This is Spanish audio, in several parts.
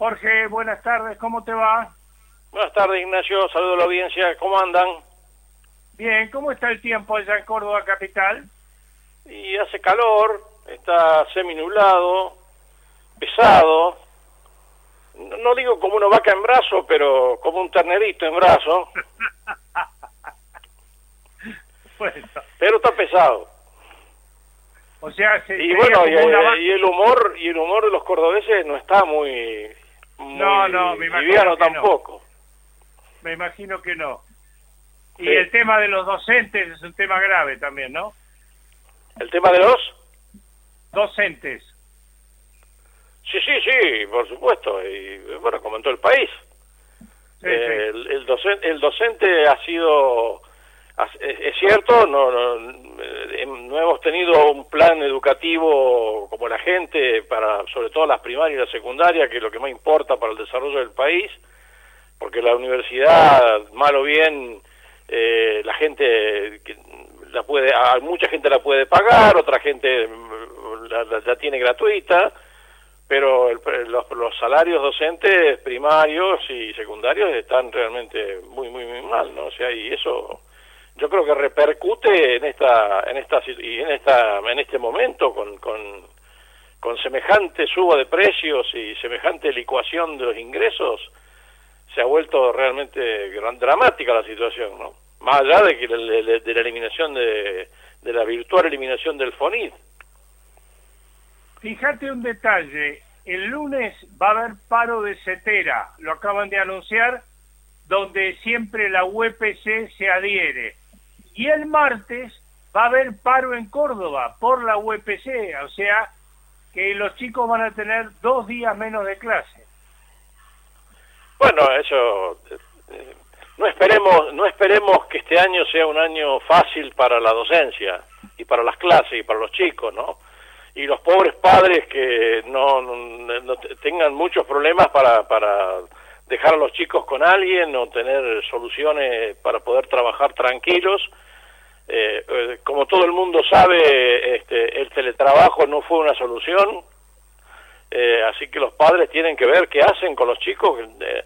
Jorge, buenas tardes, ¿cómo te va? Buenas tardes, Ignacio. Saludo a la audiencia. ¿Cómo andan? Bien, ¿cómo está el tiempo allá en Córdoba capital? Y hace calor, está semi-nublado, pesado. No, no digo como una vaca en brazo, pero como un ternerito en brazo. Bueno, Pero está pesado. o sea, se, Y bueno, y, y el humor y el humor de los cordobeses no está muy, muy No, no, me imagino que no. tampoco. me imagino que no. Y el tema de los docentes es un tema grave también, ¿no? El tema de los Docentes. Sí, sí, sí, por supuesto. Y bueno, como en todo el país. Sí, Eh, sí. El, el docente, el docente ha sido, es, es cierto, no, no, eh, no hemos tenido un plan educativo como la gente, para sobre todo las primarias y la secundaria, que es lo que más importa para el desarrollo del país, porque la universidad, mal o bien, eh, la gente la puede, a mucha gente la puede pagar, otra gente mm, la, la- la tiene gratuita, pero el- los, los salarios docentes primarios y secundarios están realmente muy muy muy mal no o sea y eso yo creo que repercute en esta en esta y en esta en este momento con con con semejante suba de precios y semejante licuación de los ingresos se ha vuelto realmente gran, dramática la situación no más allá de que de, la eliminación de de la virtual eliminación del FONID Fíjate un detalle, el lunes va a haber paro de CETERA, lo acaban de anunciar, donde siempre la UPC se adhiere. Y el martes va a haber paro en Córdoba por la UPC, o sea que los chicos van a tener dos días menos de clase. Bueno, eso eh, no esperemos no esperemos que este año sea un año fácil para la docencia y para las clases y para los chicos, ¿no? Y los pobres padres que no, no- no te- tengan muchos problemas para para dejar a los chicos con alguien o tener soluciones para poder trabajar tranquilos. Eh, eh, como todo el mundo sabe, este, el teletrabajo no fue una solución, eh, así que los padres tienen que ver qué hacen con los chicos. eh,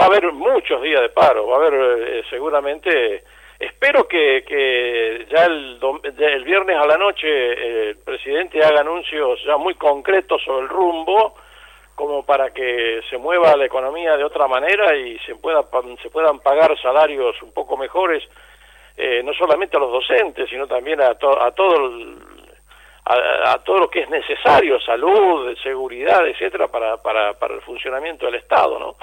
va a haber muchos días de paro, va a haber seguramente. Espero que, ya el, el viernes a la noche el presidente haga anuncios ya muy concretos sobre el rumbo, como para que se mueva la economía de otra manera y se pueda se puedan pagar salarios un poco mejores, eh, no solamente a los docentes, sino también a, to- a todo el, a, todo lo que es necesario, salud, seguridad, etcétera, para, para, para el funcionamiento del Estado, ¿no?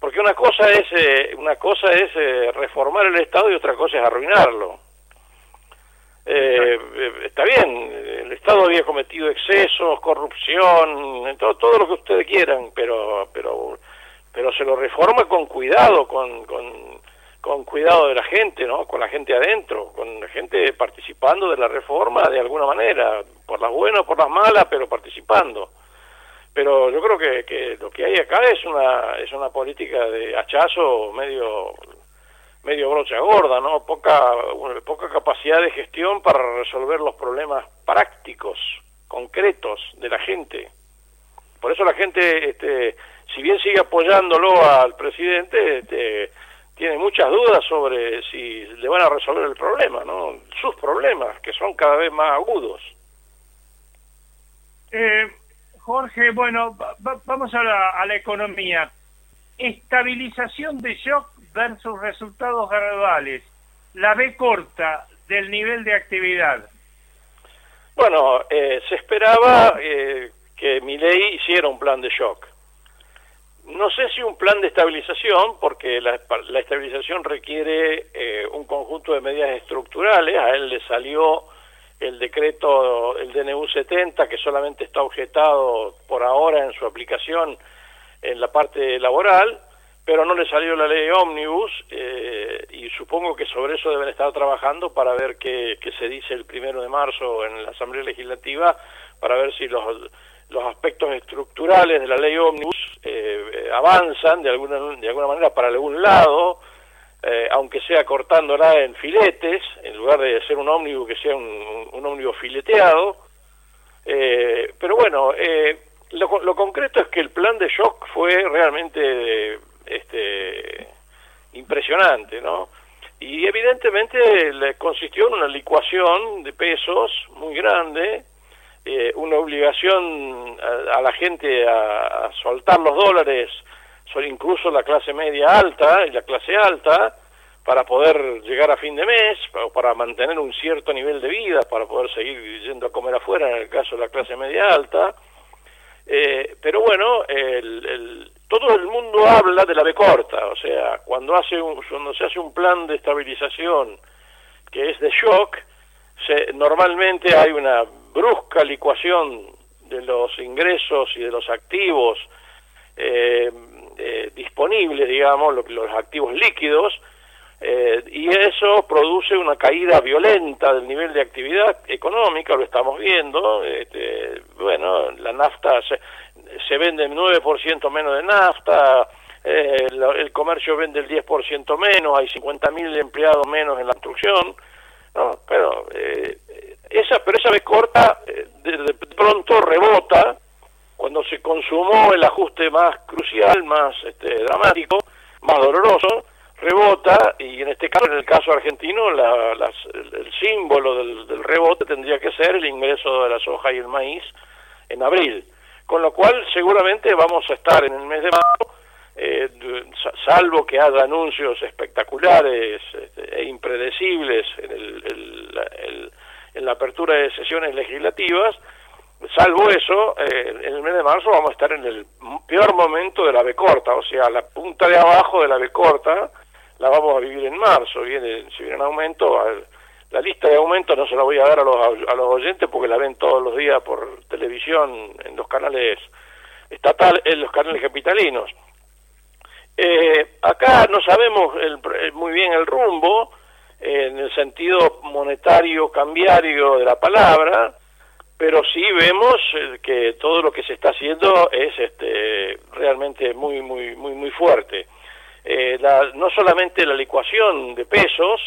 Porque una cosa es eh, una cosa es eh, reformar el Estado y otra cosa es arruinarlo. Eh, eh, está bien, el Estado había cometido excesos, corrupción, todo, todo lo que ustedes quieran, pero pero pero se lo reforma con cuidado, con, con, con cuidado de la gente, ¿no? Con la gente adentro, con la gente participando de la reforma de alguna manera, por las buenas por las malas, pero participando. Pero yo creo que, que lo que hay acá es una es una política de hachazo medio medio brocha gorda, ¿no? Poca poca capacidad de gestión para resolver los problemas prácticos, concretos de la gente. Por eso la gente, este, si bien sigue apoyándolo al presidente, este, tiene muchas dudas sobre si le van a resolver el problema, ¿no? Sus problemas, que son cada vez más agudos. Eh, Jorge, bueno, va- va- vamos a la, a la economía. Estabilización de shock versus resultados graduales. La B corta del nivel de actividad. Bueno, eh, se esperaba eh, que Milei hiciera un plan de shock. No sé si un plan de estabilización, porque la, la estabilización requiere eh, un conjunto de medidas estructurales. A él le salió el decreto, el DNU 70, que solamente está objetado por ahora en su aplicación en la parte laboral, pero no le salió la ley ómnibus eh, y supongo que sobre eso deben estar trabajando para ver qué, se dice el primero de marzo en la Asamblea Legislativa, para ver si los, los aspectos estructurales de la ley ómnibus eh, avanzan de alguna, de alguna manera para algún lado, eh, aunque sea cortándola en filetes, en lugar de ser un ómnibus que sea un, un ómnibus fileteado. pero bueno, lo, lo concreto es que el plan de shock fue realmente este, impresionante, ¿no? Y evidentemente consistió en una licuación de pesos muy grande, eh, una obligación a, la gente a, soltar los dólares, incluso la clase media alta y la clase alta, para poder llegar a fin de mes, o para mantener un cierto nivel de vida, para poder seguir yendo a comer afuera en el caso de la clase media alta. Eh, pero bueno, el, todo el mundo habla de la B corta, o sea, cuando, hace cuando se hace un plan de estabilización que es de shock, se, normalmente hay una brusca licuación de los ingresos y de los activos eh, eh, disponibles, digamos, los, activos líquidos, eh, y eso produce una caída violenta del nivel de actividad económica, lo estamos viendo, este, bueno, la nafta se, se vende el 9% menos de nafta, eh, el, comercio vende el 10% menos, hay 50.000 empleados menos en la construcción, ¿no? Pero, eh, esa, pero esa vez corta, eh, de, pronto rebota, cuando se consumó el ajuste más crucial, más este, dramático, más doloroso, rebota, y en este caso, en el caso argentino, la, el, símbolo del, del rebote tendría que ser el ingreso de la soja y el maíz en abril. Con lo cual seguramente vamos a estar en el mes de marzo, eh, salvo que haya anuncios espectaculares este, e impredecibles en, en, la apertura de sesiones legislativas, salvo eso, eh, en el mes de marzo vamos a estar en el peor momento de la B corta, o sea, la punta de abajo de la B corta la vamos a vivir en marzo, viene, si viene un aumento, la lista de aumentos no se la voy a dar a los, a los oyentes porque la ven todos los días por televisión en los canales estatales, en los canales capitalinos. Eh, acá no sabemos el, muy bien el rumbo en el sentido monetario cambiario de la palabra, pero sí vemos eh, que todo lo que se está haciendo es este realmente muy muy muy muy fuerte. Eh, no solamente la licuación de pesos,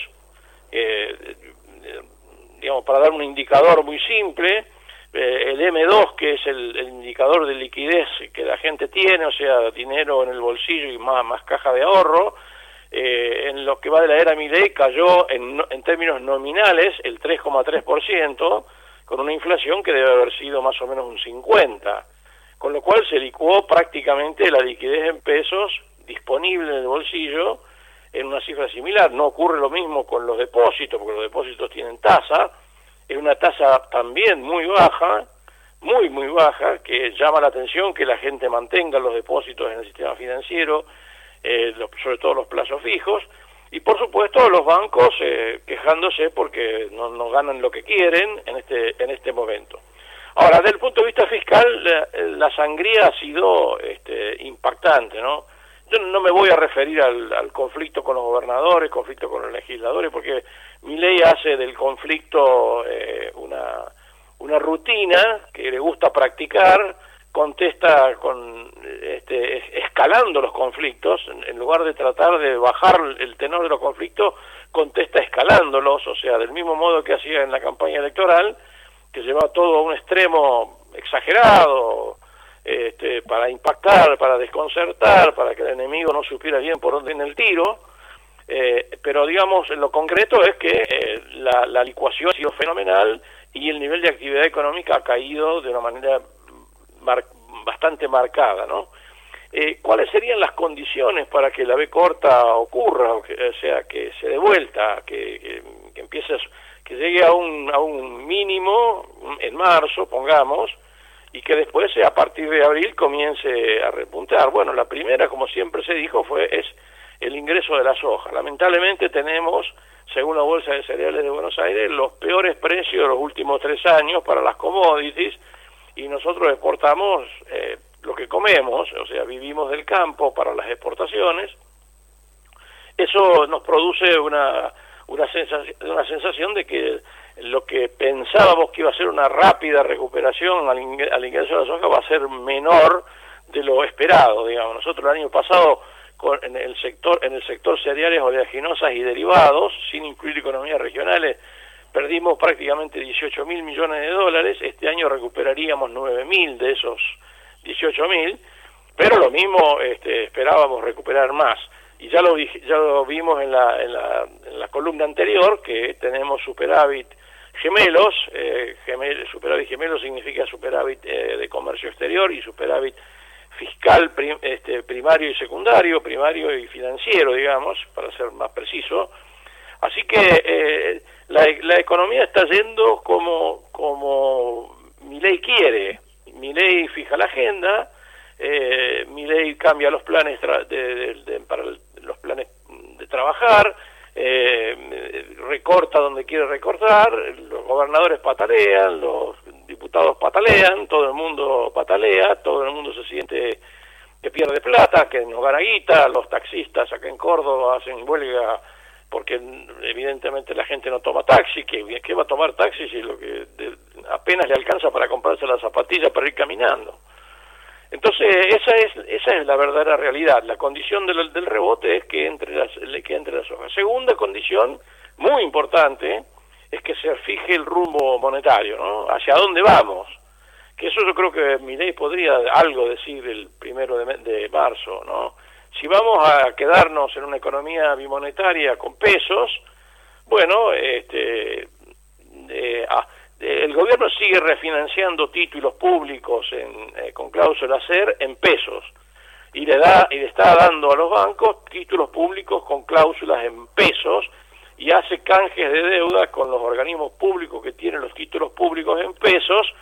eh, digamos, para dar un indicador muy simple, eh, el M2, que es el, indicador de liquidez que la gente tiene, o sea, dinero en el bolsillo y más, más caja de ahorro, eh, en lo que va de la era Milei cayó en, en términos nominales el 3,3%, con una inflación que debe haber sido más o menos un 50%, con lo cual se licuó prácticamente la liquidez en pesos disponible en el bolsillo, en una cifra similar. No ocurre lo mismo con los depósitos, porque los depósitos tienen tasa, es una tasa también muy baja, muy, muy baja, que llama la atención que la gente mantenga los depósitos en el sistema financiero, eh, sobre todo los plazos fijos, y por supuesto los bancos eh, quejándose porque no, no, ganan lo que quieren en este, en este momento. Ahora, desde el punto de vista fiscal, la, la sangría ha sido este, impactante, ¿no? Yo no me voy a referir al, conflicto con los gobernadores, conflicto con los legisladores, porque mi ley hace del conflicto eh, una, una rutina que le gusta practicar, contesta con este, escalando los conflictos, en, lugar de tratar de bajar el tenor de los conflictos, contesta escalándolos, o sea, del mismo modo que hacía en la campaña electoral, que lleva todo a un extremo exagerado, este, para impactar, para desconcertar, para que el enemigo no supiera bien por dónde viene el tiro, eh, pero digamos, lo concreto es que eh, la, la, licuación ha sido fenomenal y el nivel de actividad económica ha caído de una manera bastante marcada, ¿no? Eh, ¿Cuáles serían las condiciones para que la B corta ocurra, o, sea, que se dé vuelta, que, que, que que llegue a un, a un mínimo en marzo, pongamos, y que después a partir de abril comience a repuntar. Bueno, la primera, como siempre se dijo, fue es el ingreso de la soja. Lamentablemente tenemos, según la Bolsa de Cereales de Buenos Aires, los peores precios de los últimos tres años para las commodities y nosotros exportamos eh, lo que comemos, o sea, vivimos del campo para las exportaciones, eso nos produce una, una, sensación, una sensación de que lo que pensábamos que iba a ser una rápida recuperación al, ingreso de la soja va a ser menor de lo esperado, digamos. Nosotros el año pasado con, en el sector en el sector cereales oleaginosas y derivados, sin incluir economías regionales, perdimos prácticamente 18 mil millones de dólares, este año recuperaríamos 9 mil de esos 18 mil, pero lo mismo este, esperábamos recuperar más. Y ya lo, ya lo vimos en la, en, la, en la columna anterior, que tenemos superávit gemelos, eh, superávit gemelo significa superávit eh, de comercio exterior y superávit fiscal este, primario y secundario, primario y financiero, digamos, para ser más preciso. Así que eh, la, la, economía está yendo como, como mi ley quiere. Mi ley fija la agenda, eh, mi ley cambia los planes de, para los planes de trabajar, eh, recorta donde quiere recortar, los gobernadores patalean, los diputados patalean, todo el mundo patalea, todo el mundo se siente que pierde plata, que no gana guita, los taxistas acá en Córdoba hacen huelga porque evidentemente la gente no toma taxi, que, que va a tomar taxi si lo que apenas le alcanza para comprarse las zapatillas para ir caminando. Entonces, esa es, esa es la verdadera realidad. La condición del, del rebote es que entre, las, que entre las hojas. Segunda condición, muy importante, es que se fije el rumbo monetario, ¿no? Hacia dónde vamos. Que eso yo creo que mi ley podría algo decir el primero de, de marzo, ¿no? Si vamos a quedarnos en una economía bimonetaria con pesos, bueno, este, eh, ah, el gobierno sigue refinanciando títulos públicos en, eh, con cláusula SER en pesos y le da y le está dando a los bancos títulos públicos con cláusulas en pesos y hace canjes de deuda con los organismos públicos que tienen los títulos públicos en pesos,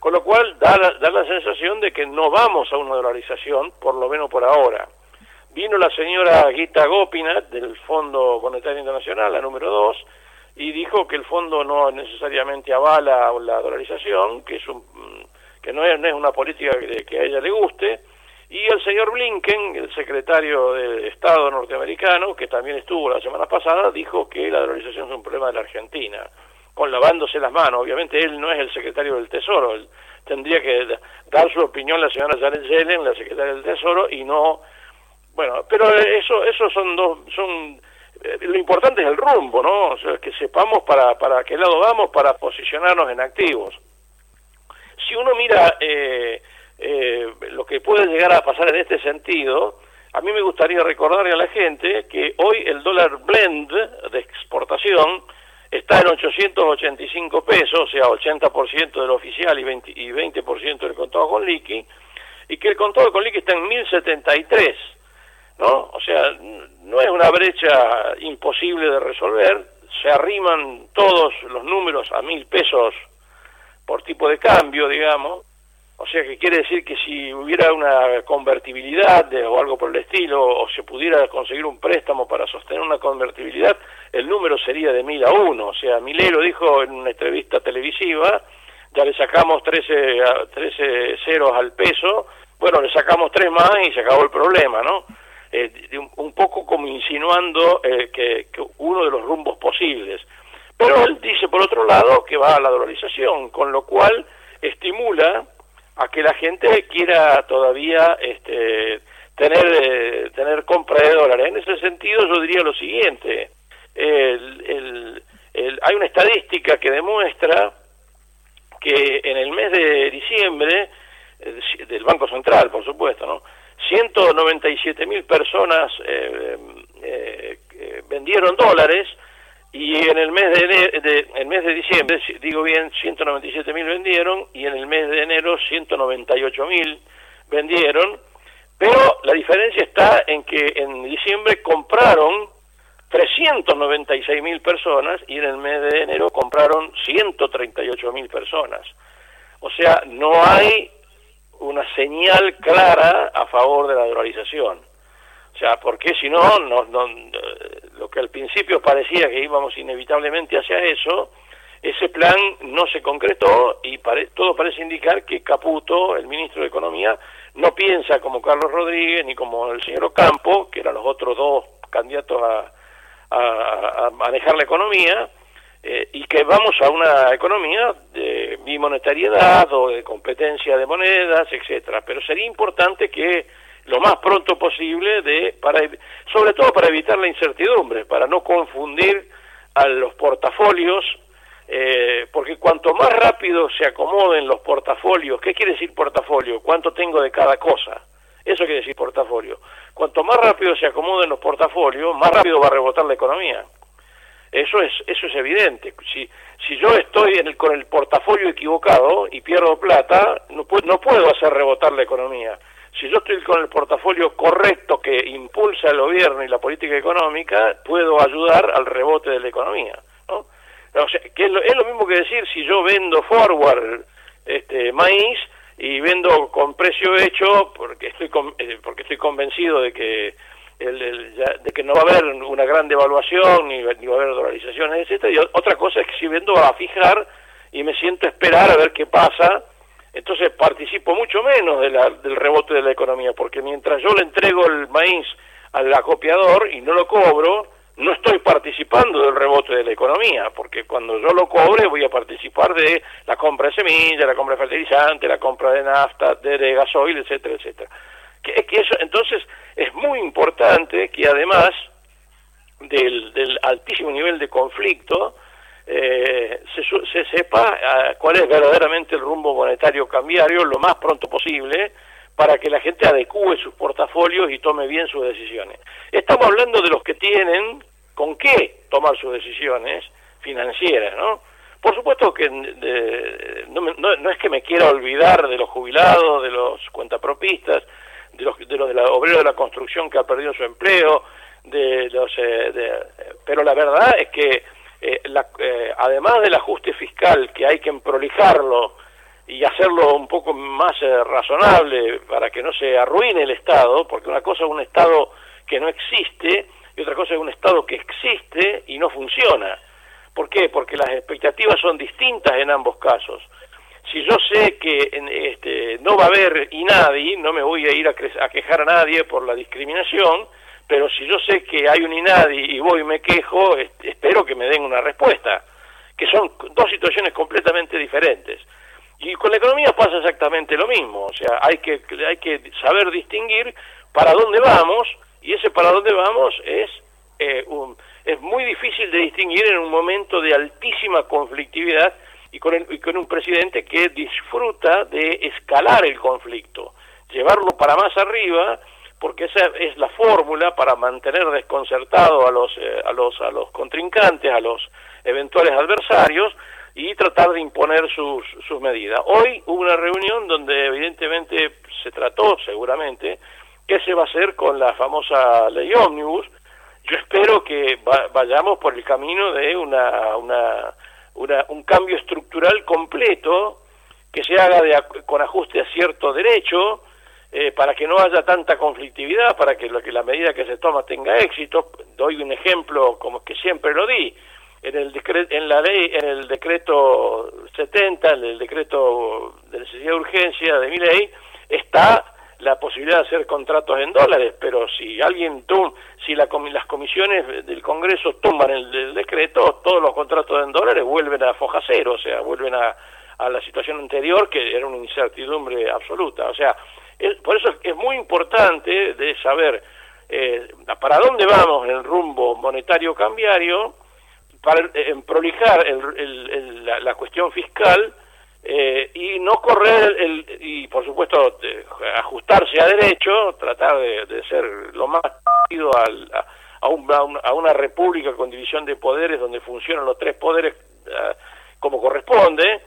con lo cual da la, da la sensación de que no vamos a una dolarización, por lo menos por ahora. Vino la señora Gita Gopinath del Fondo Monetario Internacional, la número dos, y dijo que el fondo no necesariamente avala la dolarización, que es un, que no es, no es una política que, que, a ella le guste, y el señor Blinken, el secretario de Estado norteamericano, que también estuvo la semana pasada, dijo que la dolarización es un problema de la Argentina, con lavándose las manos. Obviamente él no es el secretario del Tesoro, él tendría que dar su opinión la señora Janet Yellen, la secretaria del Tesoro, y no... Bueno, pero eso, eso son dos... son eh, lo importante es el rumbo, ¿no? O sea, que sepamos para, para qué lado vamos para posicionarnos en activos. Si uno mira eh, eh, lo que puede llegar a pasar en este sentido, a mí me gustaría recordarle a la gente que hoy el dólar blend de exportación está en 885 pesos, o sea, 80% del oficial y 20%, y 20 del contado con liqui, y que el contado con liqui está en 1073 ¿no? O sea, no es una brecha imposible de resolver, se arriman todos los números a mil pesos por tipo de cambio, digamos, o sea que quiere decir que si hubiera una convertibilidad o algo por el estilo, o se pudiera conseguir un préstamo para sostener una convertibilidad, el número sería de mil a uno. O sea, Milero dijo en una entrevista televisiva, ya le sacamos 13, 13 ceros al peso, bueno, le sacamos tres más y se acabó el problema, ¿no? Eh, un, poco como insinuando eh, que, uno de los rumbos posibles. Pero él dice, por otro lado, que va a la dolarización, con lo cual estimula a que la gente quiera todavía este, tener, eh, tener compra de dólares. En ese sentido, yo diría lo siguiente. hay una estadística que demuestra que en el mes de diciembre, del Banco Central, por supuesto, ¿no? 197 mil personas eh, eh, eh, vendieron dólares y en el mes de, el mes de diciembre, digo bien, 197 mil vendieron y en el mes de enero 198 mil vendieron, pero la diferencia está en que en diciembre compraron 396 mil personas y en el mes de enero compraron 138 mil personas. O sea, no hay una señal clara a favor de la dolarización. O sea, porque si no, no, lo que al principio parecía que íbamos inevitablemente hacia eso, ese plan no se concretó y todo parece indicar que Caputo, el ministro de Economía, no piensa como Carlos Rodríguez ni como el señor Ocampo, que eran los otros dos candidatos a, manejar la economía, eh, y que vamos a una economía de bimonetariedad o de competencia de monedas, etcétera. Pero sería importante que lo más pronto posible, de, para, sobre todo para evitar la incertidumbre, para no confundir a los portafolios, eh, porque cuanto más rápido se acomoden los portafolios, ¿qué quiere decir portafolio? ¿Cuánto tengo de cada cosa? Eso quiere decir portafolio. Cuanto más rápido se acomoden los portafolios, más rápido va a rebotar la economía. Eso es, eso es evidente. Si, si yo estoy en el, con el portafolio equivocado y pierdo plata, no, no puedo hacer rebotar la economía si yo estoy con el portafolio correcto que impulsa el gobierno y la política económica, puedo ayudar al rebote de la economía. ¿no? O sea, que es, lo, mismo que decir si yo vendo forward este, maíz y vendo con precio hecho porque estoy eh, porque estoy convencido de que de que no va a haber una gran devaluación ni, ni va a haber dolarizaciones etcétera y otra cosa es que si vendo a fijar y me siento a esperar a ver qué pasa entonces participo mucho menos del rebote de la economía, porque mientras yo le entrego el maíz al acopiador y no lo cobro, no estoy participando del rebote de la economía, porque cuando yo lo cobre voy a participar de la compra de semillas, la compra de fertilizante, la compra de nafta, de, gasoil, etcétera, etcétera. Que, eso, entonces es muy importante que además del altísimo nivel de conflicto, eh, se, sepa ah, cuál es verdaderamente el rumbo monetario cambiario lo más pronto posible para que la gente adecue sus portafolios y tome bien sus decisiones. Estamos hablando de los que tienen con qué tomar sus decisiones financieras, ¿no? Por supuesto que no, es que me quiera olvidar de los jubilados, de los cuentapropistas, de los de los de la obrero de la construcción que ha perdido su empleo, de los eh, pero la verdad es que eh, la, eh, además del ajuste fiscal que hay que prolijarlo y hacerlo un poco más eh, razonable para que no se arruine el Estado, porque una cosa es un Estado que no existe y otra cosa es un Estado que existe y no funciona. ¿Por qué? Porque las expectativas son distintas en ambos casos. Si yo sé que este, no va a haber INADI, no me voy a ir a, a quejar a nadie por la discriminación, pero si yo sé que hay un INADI y voy y me quejo, espero que me den una respuesta, que son dos situaciones completamente diferentes. Y con la economía pasa exactamente lo mismo, o sea, hay que, hay que saber distinguir para dónde vamos, y ese para dónde vamos es, eh, es muy difícil de distinguir en un momento de altísima conflictividad y con, y con un presidente que disfruta de escalar el conflicto, llevarlo para más arriba porque esa es la fórmula para mantener desconcertado a los, eh, a los, a los contrincantes, a los eventuales adversarios y tratar de imponer sus, sus medidas. Hoy hubo una reunión donde evidentemente se trató, seguramente, qué se va a hacer con la famosa ley ómnibus. Yo espero que vayamos por el camino de una, una, una, un cambio estructural completo que se haga de, con ajuste a cierto derecho, eh, para que no haya tanta conflictividad, para que, lo, que la medida que se toma tenga éxito. Doy un ejemplo como que siempre lo di. En el, en la ley, en el decreto 70, en el decreto de necesidad de urgencia de mi ley, está la posibilidad de hacer contratos en dólares, pero si alguien si la, las comisiones del Congreso toman el, decreto, todos los contratos en dólares vuelven a foja cero, o sea, vuelven a, a la situación anterior que era una incertidumbre absoluta. O sea, por eso es muy importante de saber eh, para dónde vamos en el rumbo monetario cambiario, para en prolijar la, cuestión fiscal eh, y no correr el, y por supuesto ajustarse a derecho, tratar de, ser lo más parecido a, a, una república con división de poderes donde funcionan los tres poderes eh, como corresponde.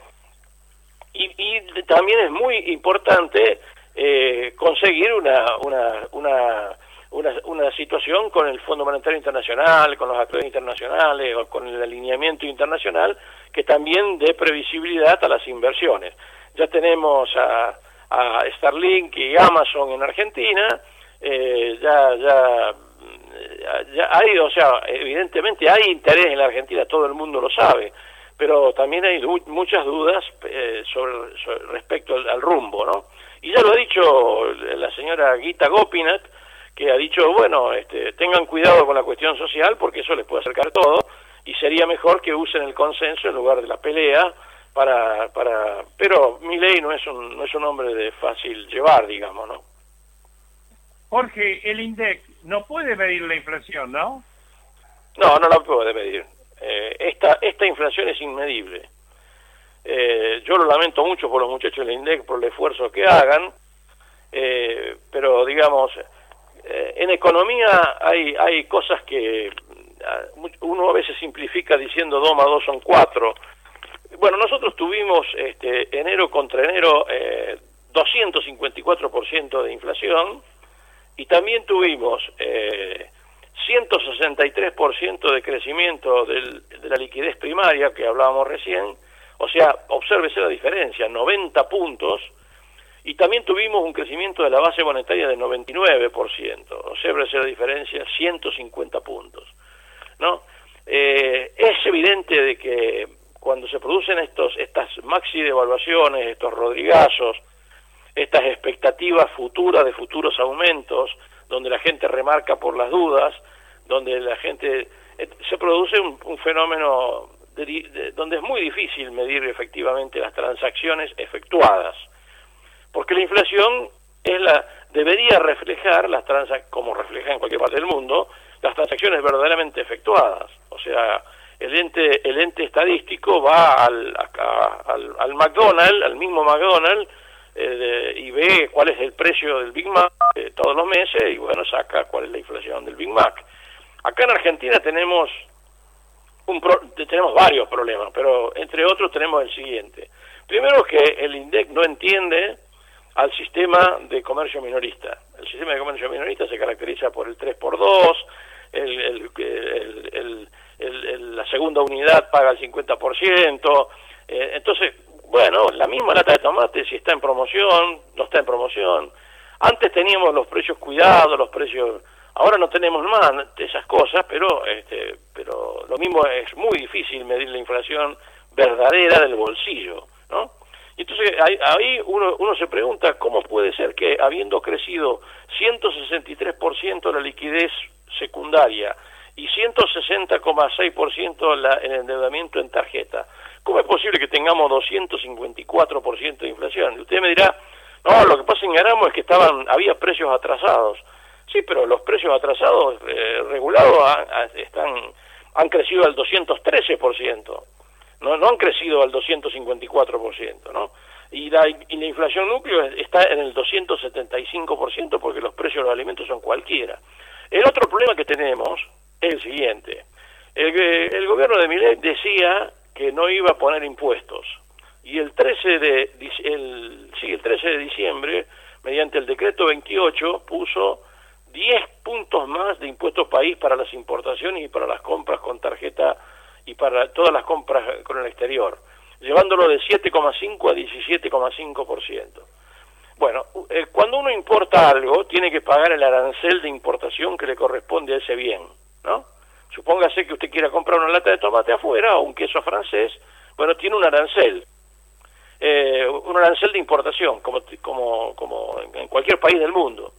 Y, y, también es muy importante eh, conseguir una, una, una, una, situación con el Fondo Monetario Internacional, con los actores internacionales o con el alineamiento internacional que también dé previsibilidad a las inversiones. Ya tenemos a, a Starlink y Amazon en Argentina, eh, ya, ya, ya hay, o sea, evidentemente hay interés en la Argentina, todo el mundo lo sabe, pero también hay muchas dudas eh, sobre, respecto al, rumbo, ¿no? Y ya lo ha dicho la señora Gita Gopinath, que ha dicho, bueno, este, tengan cuidado con la cuestión social porque eso les puede acercar todo y sería mejor que usen el consenso en lugar de la pelea para, para pero mi ley no es un, no es un hombre de fácil llevar, digamos, ¿no? Jorge, el INDEC no puede medir la inflación, ¿no? No, no la puede medir. Eh, esta, esta inflación es inmedible. Eh, yo lo lamento mucho por los muchachos del INDEC, por el esfuerzo que hagan, eh, pero digamos, en economía hay, hay cosas que uno a veces simplifica diciendo 2 más 2 son 4. Bueno, nosotros tuvimos este, enero contra enero 254% de inflación y también tuvimos 163% de crecimiento de la liquidez primaria que hablábamos recién, o sea, obsérvese la diferencia, 90 puntos, y también tuvimos un crecimiento de la base monetaria de 99%, obsérvese la diferencia, 150 puntos. ¿no? Eh, es evidente de que cuando se producen estos estas maxi devaluaciones, estos rodrigazos, estas expectativas futuras de futuros aumentos, donde la gente remarca por las dudas, donde la gente eh, se produce un, fenómeno donde es muy difícil medir efectivamente las transacciones efectuadas, porque la inflación es la debería reflejar las transac como refleja en cualquier parte del mundo las transacciones verdaderamente efectuadas, o sea el ente el ente estadístico va al al, al McDonald's, al mismo McDonald's eh, y ve cuál es el precio del Big Mac eh, todos los meses y bueno saca cuál es la inflación del Big Mac Acá en Argentina tenemos un tenemos varios problemas, pero entre otros tenemos el siguiente. Primero que el INDEC no entiende al sistema de comercio minorista. El sistema de comercio minorista se caracteriza por el 3x2, el, el, la segunda unidad paga el 50%, eh, entonces, bueno, la misma lata de tomate si está en promoción, no está en promoción. Antes teníamos los precios cuidados, los precios Ahora no tenemos más esas cosas, pero, este, pero lo mismo es muy difícil medir la inflación verdadera del bolsillo, ¿no? Y entonces ahí, uno, uno se pregunta cómo puede ser que habiendo crecido 163% la liquidez secundaria y 160,6% el endeudamiento en tarjeta, ¿cómo es posible que tengamos 254% de inflación? Y usted me dirá, no, lo que pasa en Garamo es que estaban había precios atrasados. Sí, pero los precios atrasados eh, regulados están han crecido al 213%, no, no han crecido al 254%, ¿no? Y la, y la inflación núcleo está en el 275% porque los precios de los alimentos son cualquiera. El otro problema que tenemos es el siguiente. El, el gobierno de Millet decía que no iba a poner impuestos. Y el 13 de, el, sí, el 13 de diciembre, mediante el decreto 28, puso 10 puntos más de impuesto país para las importaciones y para las compras con tarjeta y para todas las compras con el exterior, llevándolo de 7,5 a 17,5%. Bueno, eh, cuando uno importa algo, tiene que pagar el arancel de importación que le corresponde a ese bien, ¿no? Supóngase que usted quiera comprar una lata de tomate afuera o un queso francés, bueno, tiene un arancel, eh, un arancel de importación, como, como, como en cualquier país del mundo.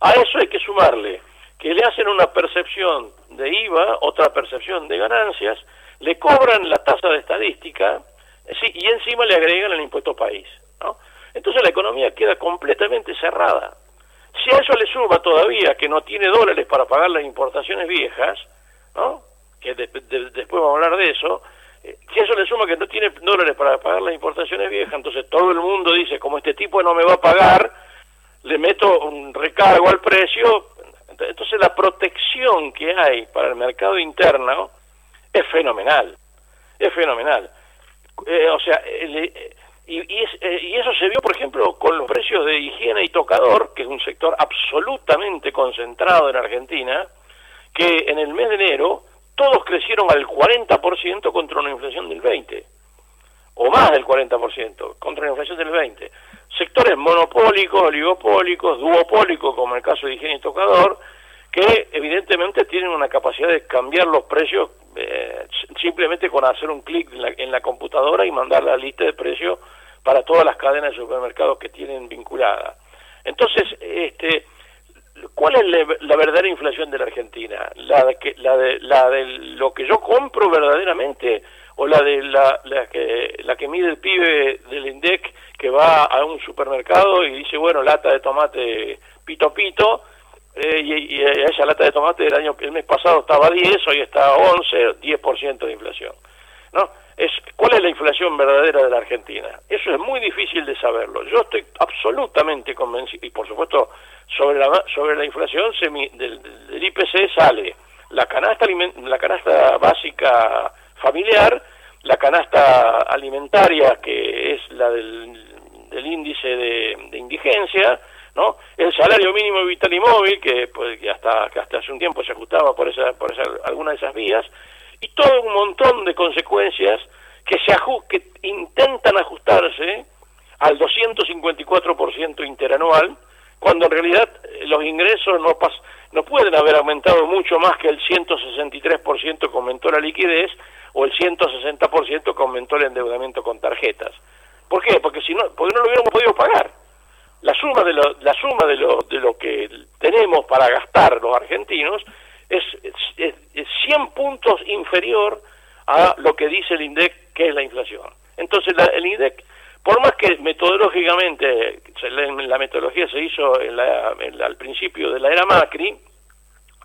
A eso hay que sumarle que le hacen una percepción de IVA, otra percepción de ganancias, le cobran la tasa de estadística sí, y encima le agregan el impuesto país. ¿no? Entonces la economía queda completamente cerrada. Si a eso le suma todavía que no tiene dólares para pagar las importaciones viejas, ¿no? que después vamos a hablar de eso, eh, si a eso le suma que no tiene dólares para pagar las importaciones viejas, entonces todo el mundo dice, como este tipo no me va a pagar, le meto un recargo al precio, entonces la protección que hay para el mercado interno es fenomenal, es fenomenal. Eh, o sea, eh, y, eh, y, eso se vio, por ejemplo, con los precios de higiene y tocador, que es un sector absolutamente concentrado en Argentina, que en el mes de enero todos crecieron al 40% contra una inflación del 20%, o más del 40%, contra una inflación del 20% sectores monopólicos, oligopólicos, duopólicos, como el caso de higiene y tocador, que evidentemente tienen una capacidad de cambiar los precios eh, simplemente con hacer un clic en la, computadora y mandar la lista de precios para todas las cadenas de supermercados que tienen vinculada. Entonces, este, ¿cuál es la, verdadera inflación de la Argentina? ¿La que, la, de, ¿La de lo que yo compro verdaderamente o la de la, la, que, la que mide el pibe del INDEC que va a un supermercado y dice, bueno, lata de tomate pito pito, eh, y, esa lata de tomate del año el mes pasado estaba a 10, hoy está a 11, 10% de inflación. ¿No? Es, ¿Cuál es la inflación verdadera de la Argentina? Eso es muy difícil de saberlo. Yo estoy absolutamente convencido, y por supuesto sobre la, sobre la inflación del, del, IPC sale la canasta, la canasta básica familiar, la canasta alimentaria, que es la del, índice de, indigencia, ¿no? El salario mínimo vital y móvil, que, pues, hasta, hasta hace un tiempo se ajustaba por, esa, por esa, alguna de esas vías, y todo un montón de consecuencias que, se que intentan ajustarse al 254% interanual, cuando en realidad los ingresos no, pas no pueden haber aumentado mucho más que el 163% que aumentó la liquidez o el 160% que aumentó el endeudamiento con tarjetas. ¿Por qué? Porque si no, porque no lo hubiéramos podido pagar la suma de lo, la suma de lo, de lo que tenemos para gastar los argentinos es, es, 100 puntos inferior a lo que dice el INDEC que es la inflación. Entonces el INDEC, por más que metodológicamente la, metodología se hizo en la, al principio de la era Macri,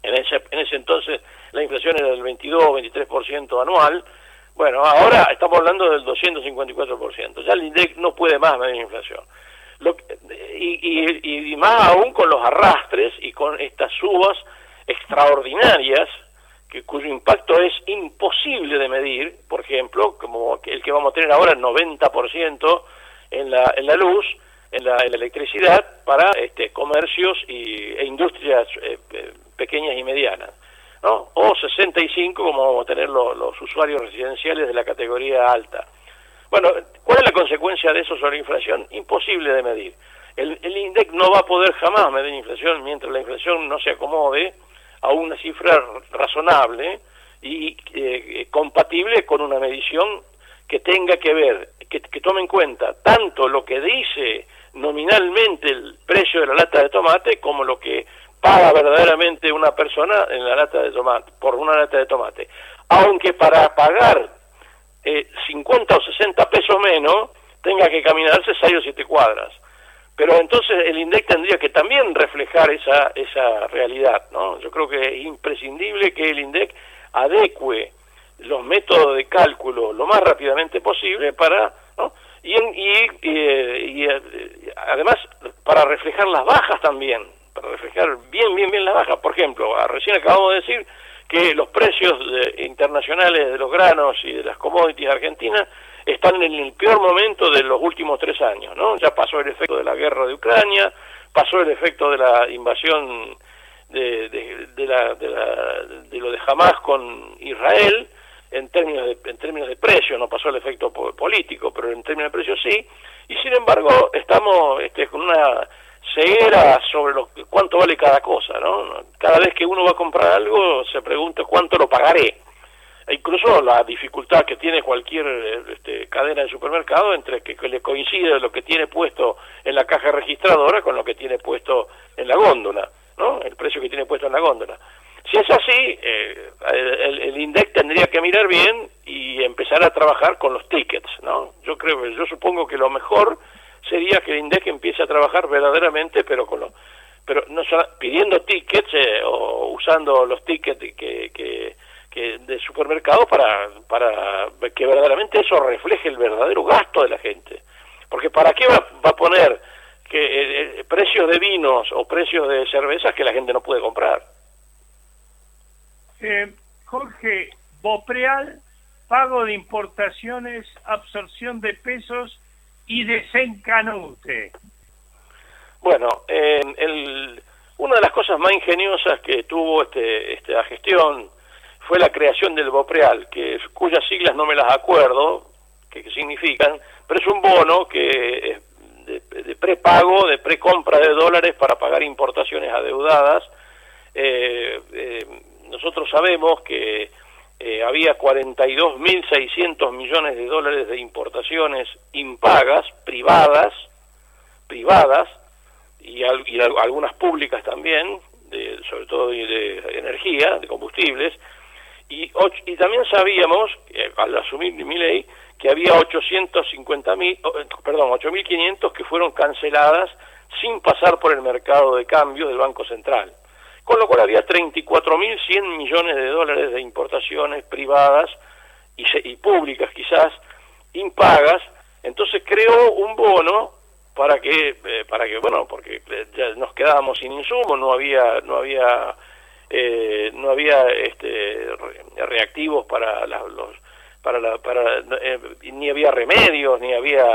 en ese, en ese entonces la inflación era del 22 o 23% anual, bueno, ahora estamos hablando del 254%. Ya el INDEC no puede más medir inflación y, más aún con los arrastres y con estas subas extraordinarias cuyo impacto es imposible de medir, por ejemplo, como el que vamos a tener ahora el 90% en la, en la luz, en la, electricidad, para este, comercios y, e industrias eh, pequeñas y medianas. ¿no? O 65 como vamos a tener los usuarios residenciales de la categoría alta. Bueno, ¿cuál es la consecuencia de eso sobre la inflación? Imposible de medir. El, INDEC no va a poder jamás medir inflación mientras la inflación no se acomode a una cifra razonable y eh, compatible con una medición que tenga que ver, que, tome en cuenta tanto lo que dice nominalmente el precio de la lata de tomate como lo que paga verdaderamente una persona en la lata de tomate, por una lata de tomate. Aunque para pagar eh, 50 o 60 pesos menos, tenga que caminarse 6 o 7 cuadras. Pero entonces el INDEC tendría que también reflejar esa, esa realidad, ¿no? Yo creo que es imprescindible que el INDEC adecue los métodos de cálculo lo más rápidamente posible para, ¿no? Y, y, y, eh, además para reflejar las bajas también, para reflejar bien, bien, bien las bajas. Por ejemplo, recién acabamos de decir que los precios internacionales de los granos y de las commodities argentinas están en el peor momento de los últimos tres años, ¿no? Ya pasó el efecto de la guerra de Ucrania, pasó el efecto de la invasión de, de, la, de, la, de lo de Hamas con Israel, en términos de, en términos de precio, no pasó el efecto político, pero en términos de precio sí, y sin embargo estamos este, con una ceguera sobre lo, cuánto vale cada cosa, ¿no? Cada vez que uno va a comprar algo se pregunta cuánto lo pagaré. E incluso la dificultad que tiene cualquier este, cadena de supermercado entre que, le coincide lo que tiene puesto en la caja registradora con lo que tiene puesto en la góndola, ¿no? El precio que tiene puesto en la góndola. Si es así, eh, el, el, INDEC tendría que mirar bien y empezar a trabajar con los tickets, ¿no? Yo creo, yo supongo que lo mejor sería que el INDEC empiece a trabajar verdaderamente, pero con lo, pero no pidiendo tickets eh, o usando los tickets que, que, que de supermercado para, para que verdaderamente eso refleje el verdadero gasto de la gente. Porque ¿para qué va, va a poner que eh, eh, precios de vinos o precios de cervezas que la gente no puede comprar? Jorge, Bopreal, pago de importaciones, absorción de pesos y desencanute? Bueno, el, una de las cosas más ingeniosas que tuvo este, esta gestión fue la creación del BOPREAL, que, cuyas siglas no me las acuerdo, que, significan, pero es un bono que es de, prepago, de precompra de dólares para pagar importaciones adeudadas. Eh, eh, nosotros sabemos que eh, había 42.600 millones de dólares de importaciones impagas, privadas, privadas, y, algunas públicas también, de, sobre todo de, energía, de combustibles, y, y también sabíamos, eh, al asumir mi ley, que había 850 mil, perdón, 8.500 que fueron canceladas sin pasar por el mercado de cambio del Banco Central. Con lo cual había 34.100 millones de dólares de importaciones privadas y, y públicas quizás impagas. Entonces creó un bono para que, eh, para que bueno, porque eh, nos quedábamos sin insumos, no había, no había, eh, no había este, reactivos para los para la, para eh, ni había remedios ni había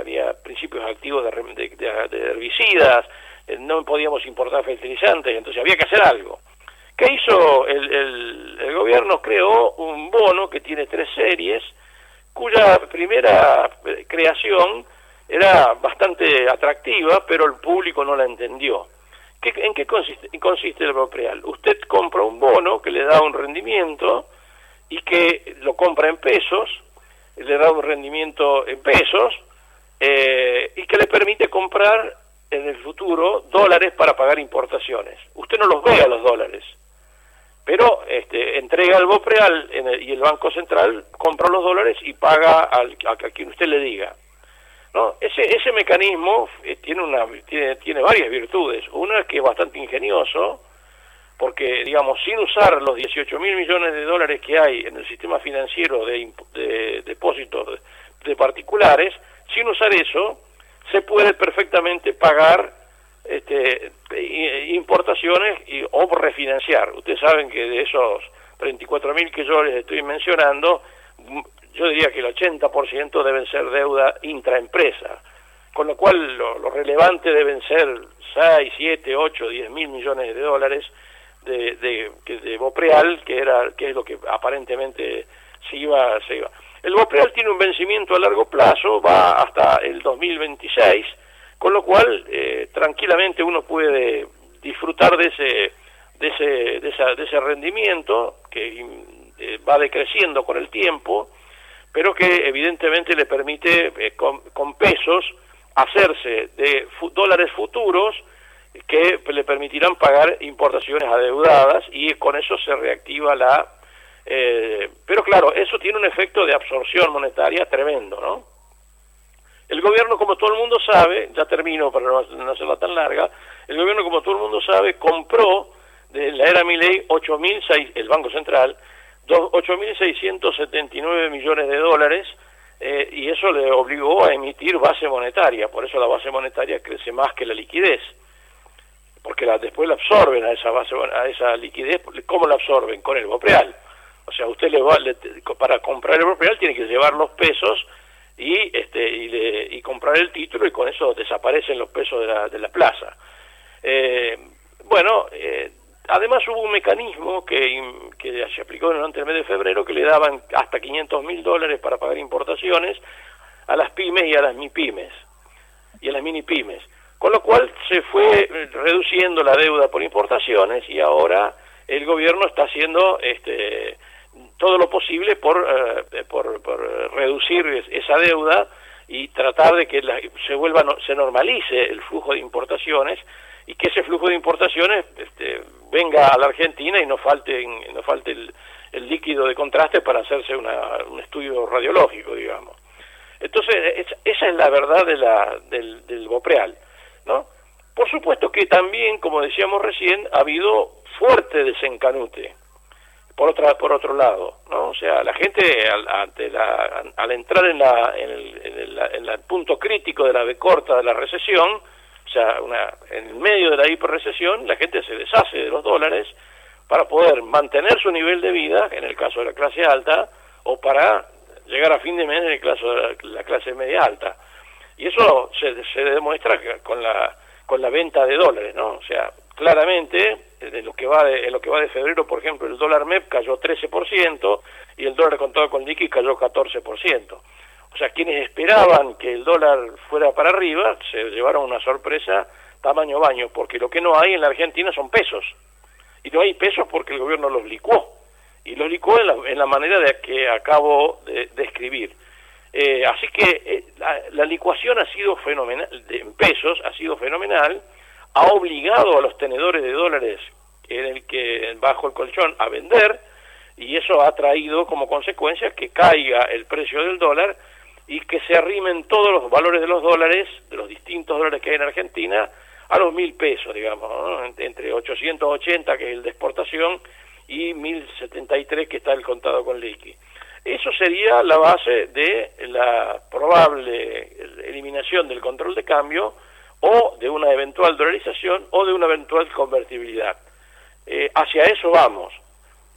había principios activos de, de, herbicidas eh, no podíamos importar fertilizantes entonces había que hacer algo. Qué hizo el, el, el, gobierno creó un bono que tiene tres series cuya primera eh, creación era bastante atractiva pero el público no la entendió ¿Qué, ¿En qué consiste, consiste el Real? Usted compra un bono que le da un rendimiento y que lo compra en pesos, le da un rendimiento en pesos eh, y que le permite comprar en el futuro dólares para pagar importaciones. Usted no los ve a los dólares, pero este, entrega al BOPREAL y el Banco Central compra los dólares y paga al, a, quien usted le diga. ¿No? Ese, ese mecanismo eh, tiene, una, tiene, tiene varias virtudes. Una es que es bastante ingenioso, porque, digamos, sin usar los 18 mil millones de dólares que hay en el sistema financiero de, depósitos de, particulares, sin usar eso, se puede perfectamente pagar este, importaciones y, o refinanciar. Ustedes saben que de esos 34 mil que yo les estoy mencionando, yo diría que el 80% deben ser deuda intraempresa, con lo cual lo, relevante deben ser 6, 7, 8, 10 mil millones de dólares de, de, de Bopreal, que era que es lo que aparentemente se iba, se iba. El Bopreal tiene un vencimiento a largo plazo, va hasta el 2026, con lo cual eh, tranquilamente uno puede disfrutar de ese, de ese, de esa, de ese rendimiento que eh, va decreciendo con el tiempo, pero que evidentemente le permite eh, con, pesos hacerse de dólares futuros que le permitirán pagar importaciones adeudadas y con eso se reactiva la... Eh, pero claro, eso tiene un efecto de absorción monetaria tremendo, ¿no? El gobierno, como todo el mundo sabe, ya termino para no hacerla tan larga, el gobierno, como todo el mundo sabe, compró de la era Milei 8.006, el Banco Central, 8.679 millones de dólares eh, y eso le obligó a emitir base monetaria, por eso la base monetaria crece más que la liquidez porque la, después la absorben a esa base, a esa liquidez, ¿cómo la absorben? Con el Bopreal. O sea, usted le va, para comprar el Bopreal tiene que llevar los pesos y este y, y, comprar el título y con eso desaparecen los pesos de la, de la plaza. Eh, bueno, eh, además hubo un mecanismo que, se aplicó durante el mes de febrero que le daban hasta 500 mil dólares para pagar importaciones a las pymes y a las MIPYMES y a las mini pymes. Con lo cual se fue reduciendo la deuda por importaciones y ahora el gobierno está haciendo este, todo lo posible por, eh, por, reducir esa deuda y tratar de que se vuelva se normalice el flujo de importaciones y que ese flujo de importaciones este, venga a la Argentina y no falte no falte el, líquido de contraste para hacerse un estudio radiológico digamos entonces esa es la verdad de la, del, del Bopreal ¿no? Por supuesto que también, como decíamos recién, ha habido fuerte desencanute por otra por otro lado no o sea la gente al, ante la, al entrar en la en el, en, el, punto crítico de la B corta de la recesión o sea una en medio de la hiperrecesión la gente se deshace de los dólares para poder mantener su nivel de vida en el caso de la clase alta o para llegar a fin de mes en el caso de la clase media alta y eso se, se demuestra con la, con la venta de dólares, ¿no? O sea, claramente, en lo que va de, en lo que va de febrero, por ejemplo, el dólar MEP cayó 13% y el dólar contado con liqui cayó 14%. O sea, quienes esperaban que el dólar fuera para arriba se llevaron una sorpresa tamaño baño, porque lo que no hay en la Argentina son pesos. Y no hay pesos porque el gobierno los licuó. y lo licuó en la, manera de que acabo de describir. Eh, así que eh, la, licuación ha sido fenomenal, en pesos ha sido fenomenal, ha obligado a los tenedores de dólares en el que bajo el colchón a vender y eso ha traído como consecuencia que caiga el precio del dólar y que se arrimen todos los valores de los dólares, de los distintos dólares que hay en Argentina, a los mil pesos, digamos, entre 880 que es el de exportación y 1073 que está el contado con liqui. Eso sería la base de la probable eliminación del control de cambio o de una eventual dolarización o de una eventual convertibilidad. Eh, hacia eso vamos.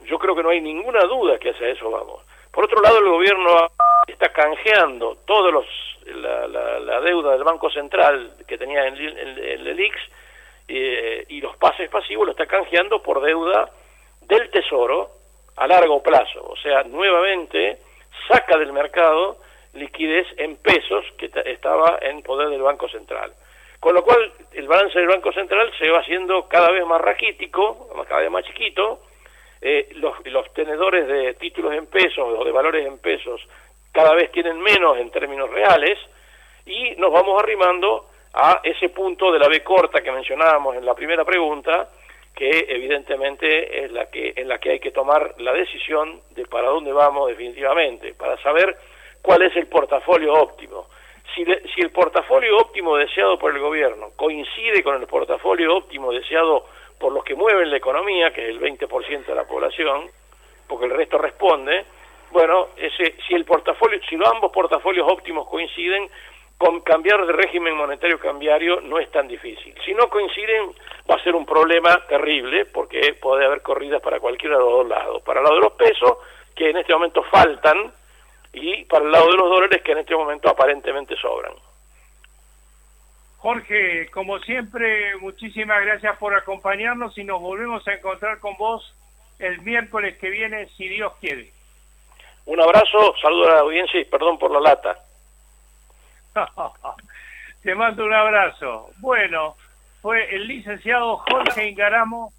Yo creo que no hay ninguna duda que hacia eso vamos. Por otro lado, el gobierno está canjeando todos los la, deuda del Banco Central que tenía en, el IX eh, y los pases pasivos lo está canjeando por deuda del Tesoro a largo plazo. O sea, nuevamente saca del mercado liquidez en pesos que estaba en poder del Banco Central. Con lo cual, el balance del Banco Central se va haciendo cada vez más raquítico, cada vez más chiquito. Eh, los, tenedores de títulos en pesos o de valores en pesos cada vez tienen menos en términos reales y nos vamos arrimando a ese punto de la B corta que mencionábamos en la primera pregunta, que evidentemente es la que en la que hay que tomar la decisión de para dónde vamos definitivamente, para saber cuál es el portafolio óptimo. Si, si el portafolio óptimo deseado por el gobierno coincide con el portafolio óptimo deseado por los que mueven la economía, que es el 20% de la población, porque el resto responde, bueno, ese, si el portafolio, si los ambos portafolios óptimos coinciden, con cambiar de régimen monetario cambiario no es tan difícil. Si no coinciden, va a ser un problema terrible, porque puede haber corridas para cualquiera de los dos lados. Para el lado de los pesos, que en este momento faltan, y para el lado de los dólares, que en este momento aparentemente sobran. Jorge, como siempre, muchísimas gracias por acompañarnos y nos volvemos a encontrar con vos el miércoles que viene, si Dios quiere. Un abrazo, saludo a la audiencia y perdón por la lata. Te mando un abrazo. Bueno, fue el licenciado Jorge Ingaramo